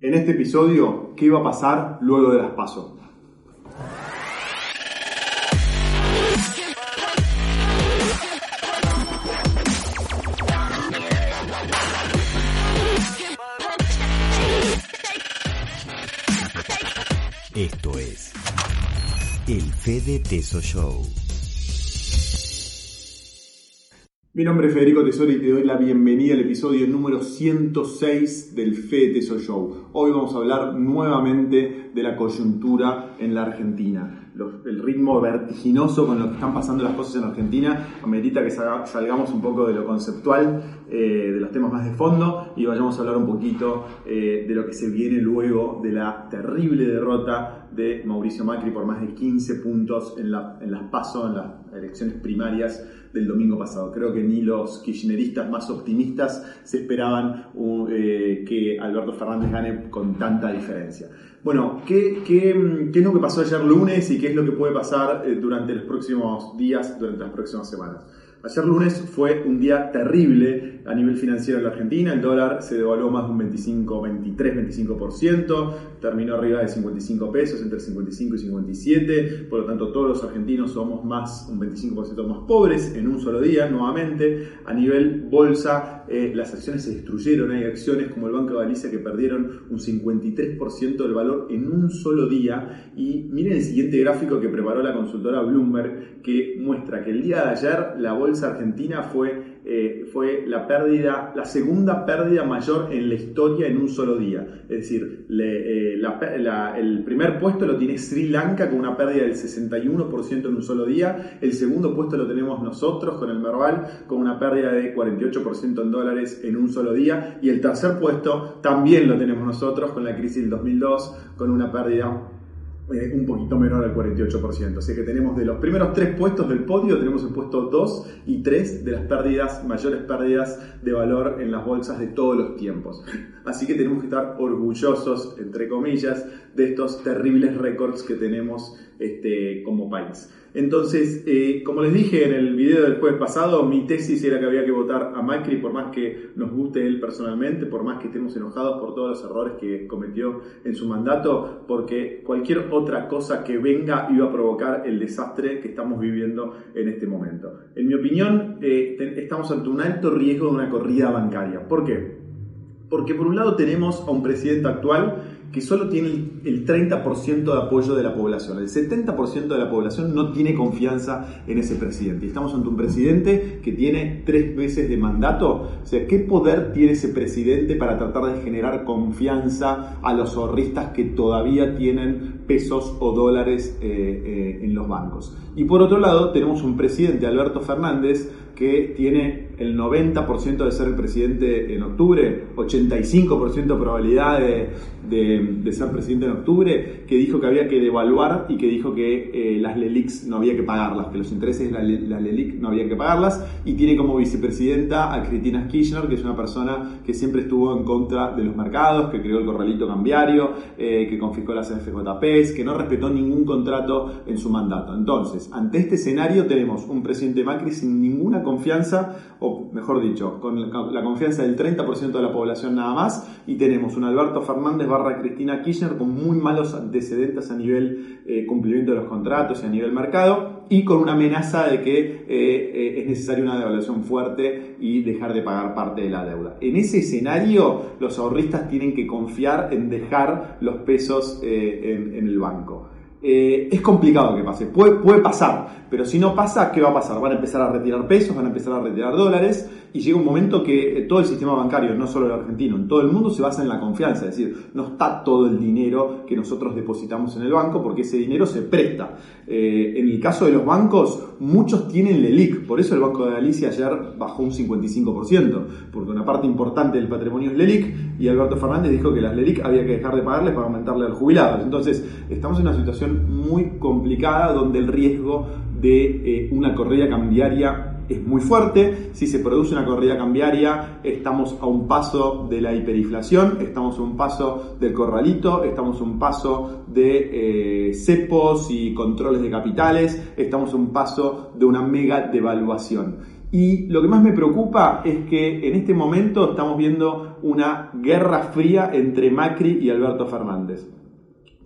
En este episodio, ¿qué va a pasar luego de las pasos? Esto es el Fede Teso Show. Mi nombre es Federico Tesoro y te doy la bienvenida al episodio número 106 del Fede Teso Show. Hoy vamos a hablar nuevamente de la coyuntura en la Argentina. el ritmo vertiginoso con lo que están pasando las cosas en Argentina amerita que salgamos un poco de lo conceptual, eh, de los temas más de fondo y vayamos a hablar un poquito eh, de lo que se viene luego de la terrible derrota de Mauricio Macri por más de 15 puntos en, las PASO, en las elecciones primarias del domingo pasado. Creo que ni los kirchneristas más optimistas se esperaban eh, que Alberto Fernández gane con tanta diferencia. Bueno, ¿qué, ¿qué, qué, es lo que pasó ayer lunes y qué es lo que puede pasar eh, durante los próximos días, durante las próximas semanas? Ayer lunes fue un día terrible a nivel financiero en la Argentina. El dólar se devaluó más de un 25, 23, 25%. Terminó arriba de 55 pesos, entre 55 y 57. Por lo tanto, todos los argentinos somos más, un 25% más pobres en un solo día, nuevamente. A nivel bolsa, eh, las acciones se destruyeron. Hay acciones como el Banco de Galicia que perdieron un 53% del valor en un solo día. Y miren el siguiente gráfico que preparó la consultora Bloomberg, que muestra que el día de ayer la bolsa bolsa argentina fue, eh, fue la pérdida, la segunda pérdida mayor en la historia en un solo día. Es decir, eh, el primer puesto lo tiene Sri Lanka con una pérdida del 61% en un solo día. El segundo puesto lo tenemos nosotros con el Merval con una pérdida de 48% en dólares en un solo día. Y el tercer puesto también lo tenemos nosotros con la crisis del 2002 con una pérdida un poquito menor al 48%. Así que tenemos de los primeros tres puestos del podio, tenemos el puesto 2 y 3 de las pérdidas, mayores pérdidas de valor en las bolsas de todos los tiempos. Así que tenemos que estar orgullosos, entre comillas, de estos terribles récords que tenemos este, como país. Entonces, eh, como les dije en el video del jueves pasado, mi tesis era que había que votar a Macri por más que nos guste él personalmente, por más que estemos enojados por todos los errores que cometió en su mandato, porque cualquier otra cosa que venga iba a provocar el desastre que estamos viviendo en este momento. En mi opinión, eh, estamos ante un alto riesgo de una corrida bancaria. ¿Por qué? Porque por un lado tenemos a un presidente actual que solo tiene el 30% de apoyo de la población. El 70% de la población no tiene confianza en ese presidente. Y estamos ante un presidente que tiene tres meses de mandato. O sea, ¿qué poder tiene ese presidente para tratar de generar confianza a los ahorristas que todavía tienen pesos o dólares eh, eh, en los bancos? Y por otro lado, tenemos un presidente, Alberto Fernández, que tiene el 90% de ser presidente en octubre, 85% de probabilidad de, ser presidente en octubre, que dijo que había que devaluar y que dijo que eh, las LELICs no había que pagarlas, que los intereses de las LELIC no había que pagarlas, y tiene como vicepresidenta a Cristina Kirchner, que es una persona que siempre estuvo en contra de los mercados, que creó el corralito cambiario, eh, que confiscó las FJPs, que no respetó ningún contrato en su mandato. Entonces, ante este escenario tenemos un presidente Macri sin ninguna confianza, o mejor dicho, con la confianza del 30% de la población nada más, y tenemos un Alberto Fernández barra Cristina Kirchner con muy malos antecedentes a nivel eh, cumplimiento de los contratos y a nivel mercado, y con una amenaza de que eh, eh, es necesaria una devaluación fuerte y dejar de pagar parte de la deuda. En ese escenario, los ahorristas tienen que confiar en dejar los pesos en el banco. Eh, es complicado que pase. Puede, puede, pasar, pero si no pasa, ¿qué va a pasar? Van a empezar a retirar pesos, van a empezar a retirar dólares y llega un momento que eh, todo el sistema bancario, no solo el argentino, en todo el mundo se basa en la confianza, es decir, no está todo el dinero que nosotros depositamos en el banco porque ese dinero se presta. Eh, en el caso de los bancos, muchos tienen LELIC, por eso el Banco de Galicia ayer bajó un 55%, porque una parte importante del patrimonio es LELIC y Alberto Fernández dijo que las LELIC había que dejar de pagarles para aumentarle a los jubilados. Entonces, estamos en una situación muy complicada donde el riesgo de eh, una corrida cambiaria es muy fuerte. Si se produce una corrida cambiaria, estamos a un paso de la hiperinflación, estamos a un paso del corralito, estamos a un paso de eh, cepos y controles de capitales, estamos a un paso de una mega devaluación. Y lo que más me preocupa es que en este momento estamos viendo una guerra fría entre Macri y Alberto Fernández.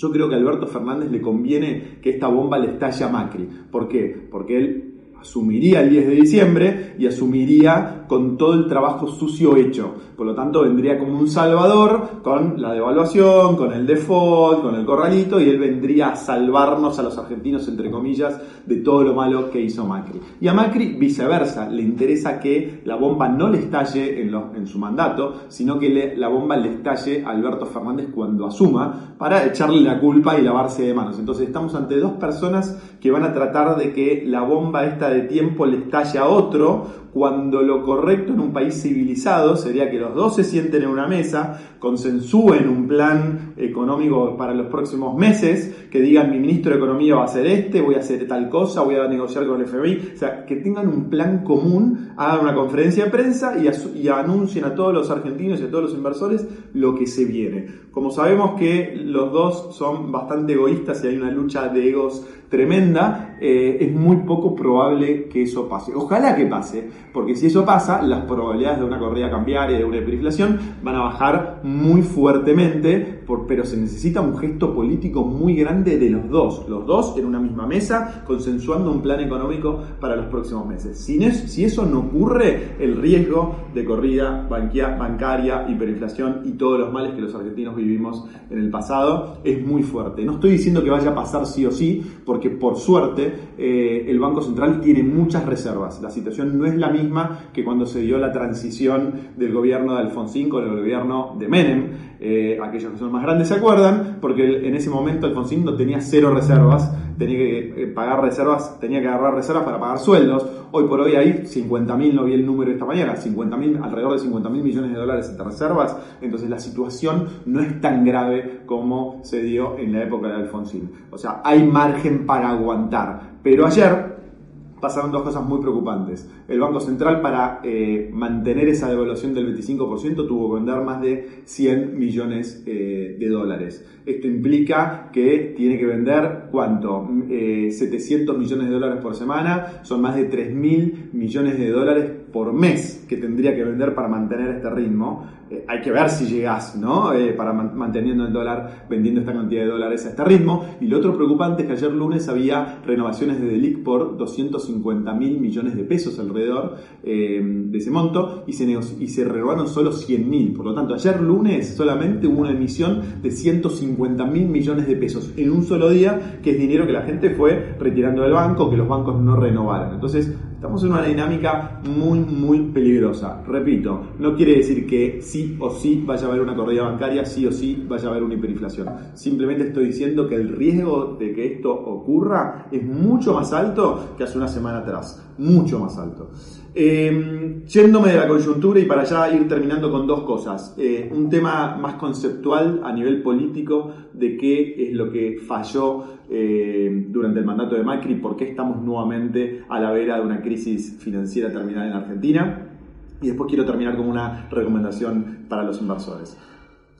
Yo creo que a Alberto Fernández le conviene que esta bomba le estalle a Macri. ¿Por qué? Porque él asumiría el 10 de diciembre y asumiría con todo el trabajo sucio hecho. Por lo tanto, vendría como un salvador con la devaluación, con el default, con el corralito, y él vendría a salvarnos a los argentinos, entre comillas, de todo lo malo que hizo Macri. Y a Macri, viceversa, le interesa que la bomba no le estalle en, su mandato, sino que la bomba le estalle a Alberto Fernández cuando asuma, para echarle la culpa y lavarse de manos. Entonces, estamos ante dos personas que van a tratar de que la bomba esta de tiempo le estalle a otro, cuando lo correcto en un país civilizado sería que los dos se sienten en una mesa, consensúen un plan económico para los próximos meses, que digan mi ministro de Economía va a hacer este, voy a hacer tal cosa, voy a negociar con el FBI, o sea, que tengan un plan común, hagan una conferencia de prensa y, anuncien a todos los argentinos y a todos los inversores lo que se viene. Como sabemos que los dos son bastante egoístas y hay una lucha de egos tremenda, eh, es muy poco probable que eso pase. Ojalá que pase, porque si eso pasa, las probabilidades de una corrida cambiaria, de una hiperinflación, van a bajar muy fuertemente, pero se necesita un gesto político muy grande de los dos, los dos en una misma mesa, consensuando un plan económico para los próximos meses. Si, si eso no ocurre, el riesgo de corrida bancaria, hiperinflación y todos los males que los argentinos vivimos en el pasado es muy fuerte. No estoy diciendo que vaya a pasar sí o sí, porque por suerte eh, el Banco Central tiene muchas reservas. La situación no es la misma que cuando se dio la transición del gobierno de Alfonsín con el gobierno de Menem. Eh, aquellos que son más grandes se acuerdan, porque en ese momento Alfonsín no tenía cero reservas, tenía que eh, pagar reservas, tenía que agarrar reservas para pagar sueldos. Hoy por hoy hay 50 mil, no vi el número esta mañana, 50 alrededor de 50 mil millones de dólares de reservas. Entonces la situación no es tan grave como se dio en la época de Alfonsín. O sea, hay margen para aguantar. Pero ayer pasaron dos cosas muy preocupantes. El Banco Central, para eh, mantener esa devaluación del 25%, tuvo que vender más de 100 millones eh, de dólares. Esto implica que tiene que vender, ¿cuánto? 700 eh, millones de dólares por semana, son más de 3 mil millones de dólares por mes que tendría que vender para mantener este ritmo. Hay que ver si llegas, ¿no? Para manteniendo el dólar, vendiendo esta cantidad de dólares a este ritmo. Y lo otro preocupante es que ayer lunes había renovaciones de Delic por 250 mil millones de pesos alrededor eh, de ese monto y se, y se renovaron solo 100 mil. Por lo tanto, ayer lunes solamente hubo una emisión de 150 mil millones de pesos en un solo día, que es dinero que la gente fue retirando del banco, que los bancos no renovaron. Entonces, Estamos en una dinámica muy, muy peligrosa. Repito, no quiere decir que sí o sí vaya a haber una corrida bancaria, sí o sí vaya a haber una hiperinflación. Simplemente estoy diciendo que el riesgo de que esto ocurra es mucho más alto que hace una semana atrás. Mucho más alto. Eh, yéndome de la coyuntura y para ya ir terminando con dos cosas. Eh, un tema más conceptual a nivel político de qué es lo que falló eh, durante el mandato de Macri, por qué estamos nuevamente a la vera de una crisis financiera terminal en Argentina. Y después quiero terminar con una recomendación para los inversores.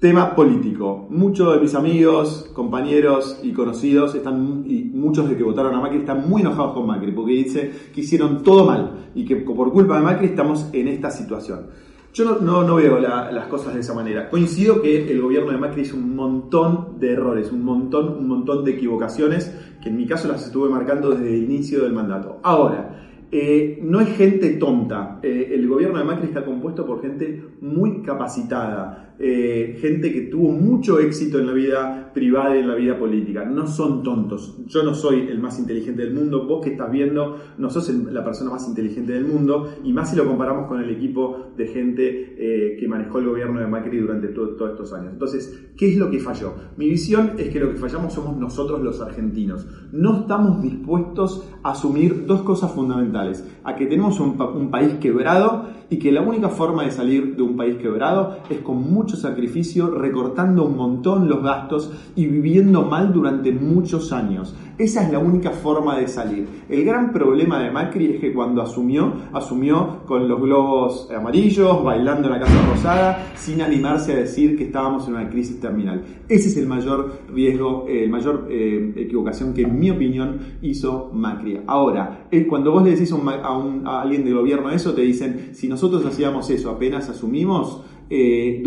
Tema político. Muchos de mis amigos, compañeros y conocidos están, y muchos de que votaron a Macri están muy enojados con Macri porque dice que hicieron todo mal y que por culpa de Macri estamos en esta situación. Yo no, veo las cosas de esa manera. Coincido que el gobierno de Macri hizo un montón de errores, un montón, un montón de equivocaciones, que en mi caso las estuve marcando desde el inicio del mandato. Ahora, eh, no es gente tonta. Eh, el gobierno de Macri está compuesto por gente muy capacitada, eh, gente que tuvo mucho éxito en la vida privada y en la vida política. No son tontos. Yo no soy el más inteligente del mundo. Vos que estás viendo, no sos la persona más inteligente del mundo. Y más si lo comparamos con el equipo de gente que manejó el gobierno de Macri durante todos estos años. Entonces, ¿qué es lo que falló? Mi visión es que lo que fallamos somos nosotros los argentinos. No estamos dispuestos a asumir dos cosas fundamentales a que tenemos un, un, país quebrado y que la única forma de salir de un país quebrado es con mucho sacrificio, recortando un montón los gastos y viviendo mal durante muchos años. Esa es la única forma de salir. El gran problema de Macri es que cuando asumió, asumió con los globos amarillos, bailando en la Casa Rosada, sin animarse a decir que estábamos en una crisis terminal. Ese es el mayor riesgo, eh, el mayor eh, equivocación que en mi opinión hizo Macri. Ahora, cuando vos le decís a, alguien del gobierno eso, te dicen, si nosotros hacíamos eso apenas asumimos, eh,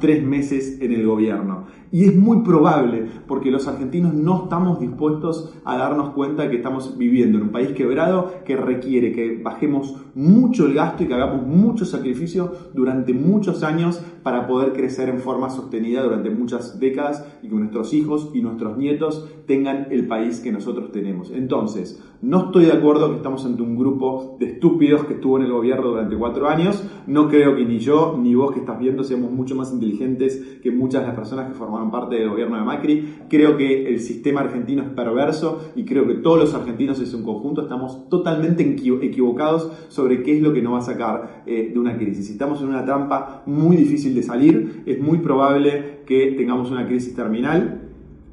tres meses en el gobierno. Y es muy probable, porque los argentinos no estamos dispuestos a darnos cuenta que estamos viviendo en un país quebrado que requiere que bajemos mucho el gasto y que hagamos mucho sacrificio durante muchos años para poder crecer en forma sostenida durante muchas décadas y que nuestros hijos y nuestros nietos tengan el país que nosotros tenemos. Entonces, no estoy de acuerdo que estamos ante un grupo de estúpidos que estuvo en el gobierno durante cuatro años. No creo que ni yo ni vos que estás viendo seamos mucho más inteligentes que muchas de las personas que forman parte del gobierno de Macri. Creo que el sistema argentino es perverso y creo que todos los argentinos en su conjunto estamos totalmente equivocados sobre qué es lo que nos va a sacar eh, de una crisis. Estamos en una trampa muy difícil de salir, es muy probable que tengamos una crisis terminal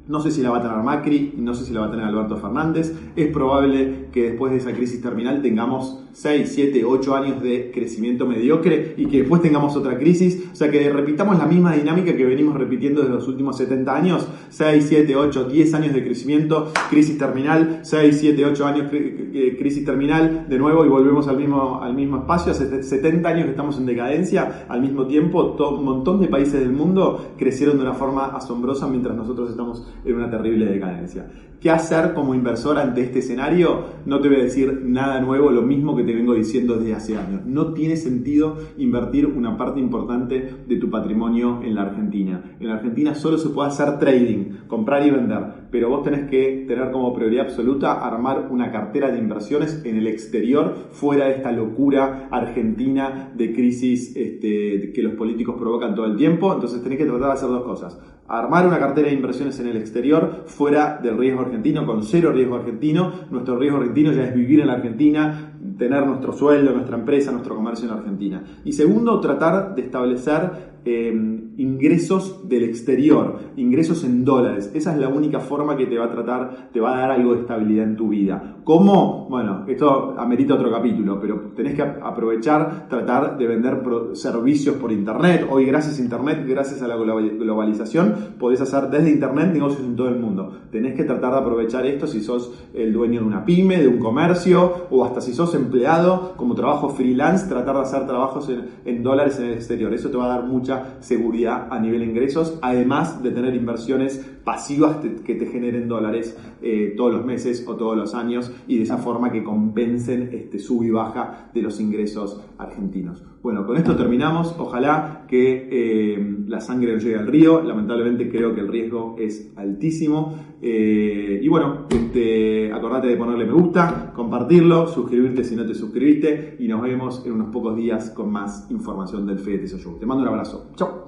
no sé si la va a tener Macri, no sé si la va a tener Alberto Fernández. Es probable que después de esa crisis terminal tengamos 6, 7, 8 años de crecimiento mediocre y que después tengamos otra crisis. O sea, que repitamos la misma dinámica que venimos repitiendo desde los últimos 70 años. 6, 7, 8, 10 años de crecimiento, crisis terminal, 6, 7, 8 años crisis terminal, de nuevo y volvemos al mismo, al mismo espacio. Hace 70 años que estamos en decadencia. Al mismo tiempo, un montón de países del mundo crecieron de una forma asombrosa mientras nosotros estamos en una terrible decadencia. ¿Qué hacer como inversor ante este escenario? No te voy a decir nada nuevo, lo mismo que te vengo diciendo desde hace años. No tiene sentido invertir una parte importante de tu patrimonio en la Argentina. En la Argentina solo se puede hacer trading, comprar y vender, pero vos tenés que tener como prioridad absoluta armar una cartera de inversiones en el exterior, fuera de esta locura argentina de crisis este, que los políticos provocan todo el tiempo. Entonces tenés que tratar de hacer dos cosas armar una cartera de inversiones en el exterior fuera del riesgo argentino, con cero riesgo argentino. Nuestro riesgo argentino ya es vivir en la Argentina, tener nuestro sueldo, nuestra empresa, nuestro comercio en la Argentina. Y segundo, tratar de establecer eh, ingresos del exterior, ingresos en dólares. Esa es la única forma que te va a tratar, te va a dar algo de estabilidad en tu vida. ¿Cómo? Bueno, esto amerita otro capítulo, pero tenés que aprovechar, tratar de vender servicios por Internet. Hoy gracias a Internet, gracias a la globalización, podés hacer desde Internet negocios en todo el mundo. Tenés que tratar de aprovechar esto si sos el dueño de una pyme, de un comercio, o hasta si sos empleado como trabajo freelance, tratar de hacer trabajos en, en dólares en el exterior. Eso te va a dar mucha seguridad a nivel ingresos, además de tener inversiones pasivas que te generen dólares eh, todos los meses o todos los años y de esa forma que compensen este sub y baja de los ingresos argentinos. Bueno, con esto terminamos. Ojalá que eh, la sangre no llegue al río. Lamentablemente creo que el riesgo es altísimo. Eh, y bueno, este, acordate de ponerle me gusta, compartirlo, suscribirte si no te suscribiste y nos vemos en unos pocos días con más información del FED Show. Te mando un abrazo. Chao.